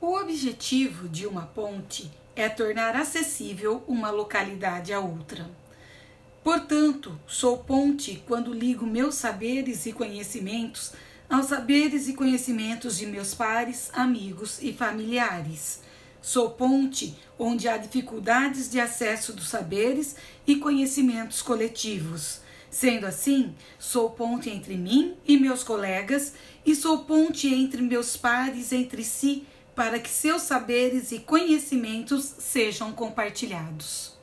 O objetivo de uma ponte é tornar acessível uma localidade a outra. Portanto, sou ponte quando ligo meus saberes e conhecimentos aos saberes e conhecimentos de meus pares, amigos e familiares. Sou ponte onde há dificuldades de acesso dos saberes e conhecimentos coletivos. Sendo assim, sou ponte entre mim e meus colegas e sou ponte entre meus pares entre si para que seus saberes e conhecimentos sejam compartilhados.